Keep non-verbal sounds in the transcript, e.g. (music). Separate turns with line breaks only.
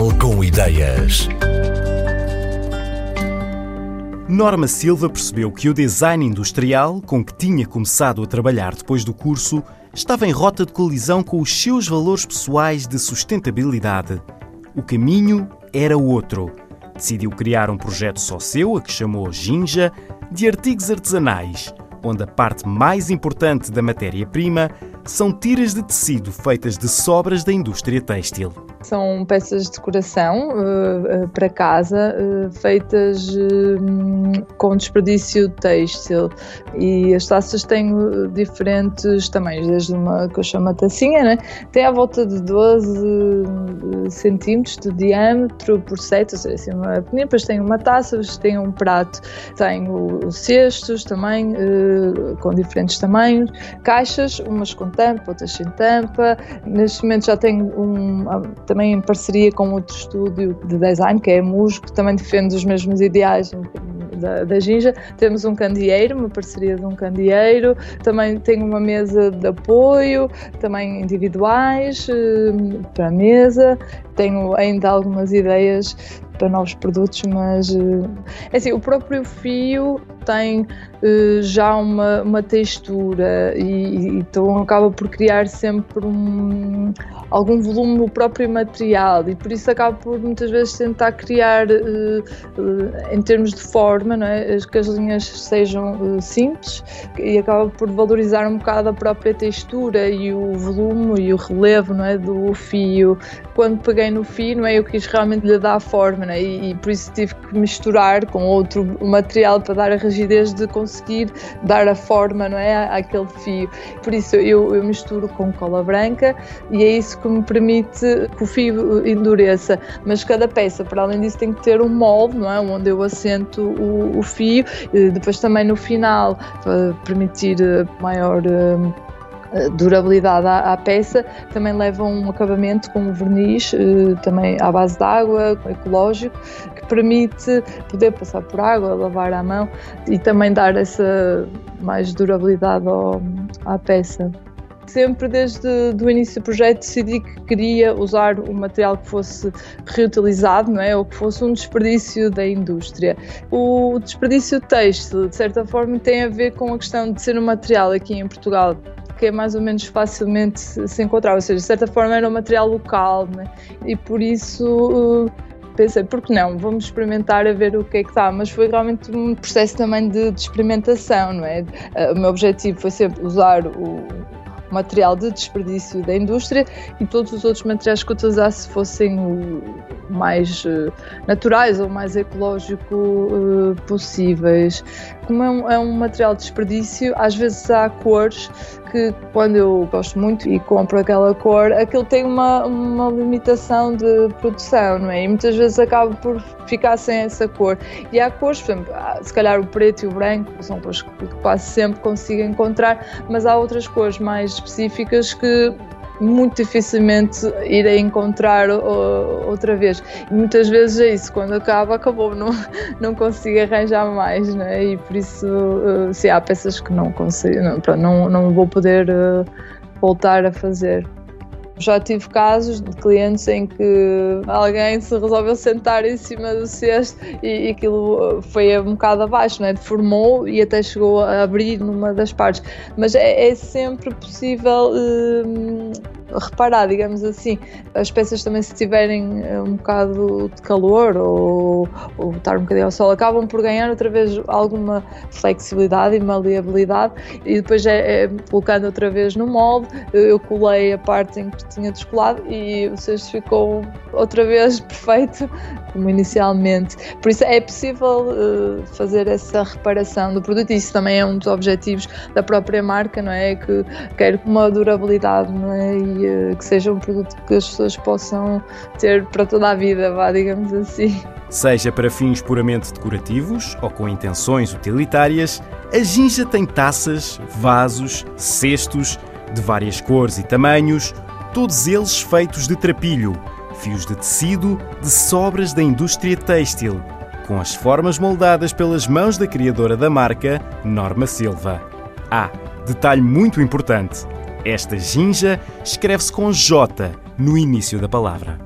Portugal com ideias.
Norma Silva percebeu que o design industrial, com que tinha começado a trabalhar depois do curso, estava em rota de colisão com os seus valores pessoais de sustentabilidade. O caminho era outro. Decidiu criar um projeto só seu, a que chamou Ginja, de artigos artesanais, onde a parte mais importante da matéria-prima são tiras de tecido feitas de sobras da indústria têxtil.
São peças de decoração uh, para casa, uh, feitas com desperdício têxtil. E as taças têm diferentes tamanhos, desde uma que eu chamo tacinha, né? tem à volta de 12 centímetros de diâmetro por 7, ou seja, assim, uma pequena, depois tem uma taça, depois tem um prato, tem os cestos também, com diferentes tamanhos, caixas, umas com tampa, outras sem tampa. Neste momento já tenho um também em parceria com outro estúdio de design, que é a MUS, que também defende os mesmos ideais da, da Ginja. Temos um candeeiro, uma parceria de um candeeiro, também tenho uma mesa de apoio, também individuais eh, para a mesa. Tenho ainda algumas ideias para novos produtos, mas eh, é assim, o próprio fio tem uh, já uma, uma textura e, então acaba por criar sempre um, algum volume no próprio material e por isso acaba por muitas vezes tentar criar uh, em termos de forma, não é? que as linhas sejam simples e acaba por valorizar um bocado a própria textura e o volume e o relevo não é? do fio. Quando peguei no fio, não é? eu quis realmente lhe dar forma não é? e, e por isso tive que misturar com outro material para dar a rigidez de conseguir dar a forma não é, àquele fio. Por isso eu, eu misturo com cola branca e é isso que me permite que o fio endureça. Mas cada peça, para além disso, tem que ter um molde, não é? onde eu assento o, o fio. E depois também no final, para permitir maior eh, durabilidade à, à, peça, também leva um acabamento com verniz, eh, também à base de água, ecológico, que permite poder passar por água, lavar à mão e também dar essa mais durabilidade ao, à peça. Sempre desde o início do projeto decidi que queria usar um material que fosse reutilizado, não é? Ou que fosse um desperdício da indústria. O desperdício têxtil, de certa forma, tem a ver com a questão de ser um material aqui em Portugal que é mais ou menos facilmente se encontrar, ou seja, de certa forma era um material local, né? e por isso uh, pensei, por que não? Vamos experimentar a ver o que é que dá, mas foi realmente um processo também de, de experimentação, não é? Uh, o meu objetivo foi sempre usar o material de desperdício da indústria e todos os outros materiais que utilizasse fossem o mais uh, naturais ou mais ecológico uh, possíveis. Como é um, é um material de desperdício, às vezes há cores que quando eu gosto muito e compro aquela cor, aquilo tem uma, uma limitação de produção, não é? E muitas vezes acabo por ficar sem essa cor. E há cores, por exemplo, se calhar o preto e o branco são cores que quase sempre consigo encontrar, mas há outras cores mais específicas que muito dificilmente irei encontrar outra vez. E muitas vezes é isso, quando acaba, acabou, não, (laughs) não consigo arranjar mais, né? e por isso, uh, se há peças que não consigo, não, não, não vou poder uh, voltar a fazer. Já tive casos de clientes em que alguém se resolveu sentar em cima do cesto e, e aquilo foi um bocado abaixo, né? deformou e até chegou a abrir numa das partes. Mas é, é sempre possível. Hum, reparar, digamos assim. As peças também, se tiverem eh, um bocado de calor ou, ou estar um bocadinho ao sol, acabam por ganhar outra vez alguma flexibilidade e maleabilidade. E depois é, é colocando outra vez no molde, eu colei a parte em que tinha descolado e o cesto ficou outra vez (laughs) perfeito, como inicialmente. Por isso é possível uh, fazer essa reparação do produto e isso também é um dos objetivos da própria marca, não é? Que quer uma durabilidade, não é? E que seja um produto que as pessoas possam ter para toda a vida, vá, digamos assim.
Seja para fins puramente decorativos ou com intenções utilitárias, a Ginja tem taças, vasos, cestos de várias cores e tamanhos, todos eles feitos de trapilho, fios de tecido de sobras da indústria têxtil, com as formas moldadas pelas mãos da criadora da marca, Norma Silva. Ah, detalhe muito importante: esta ginja escreve-se com J no início da palavra.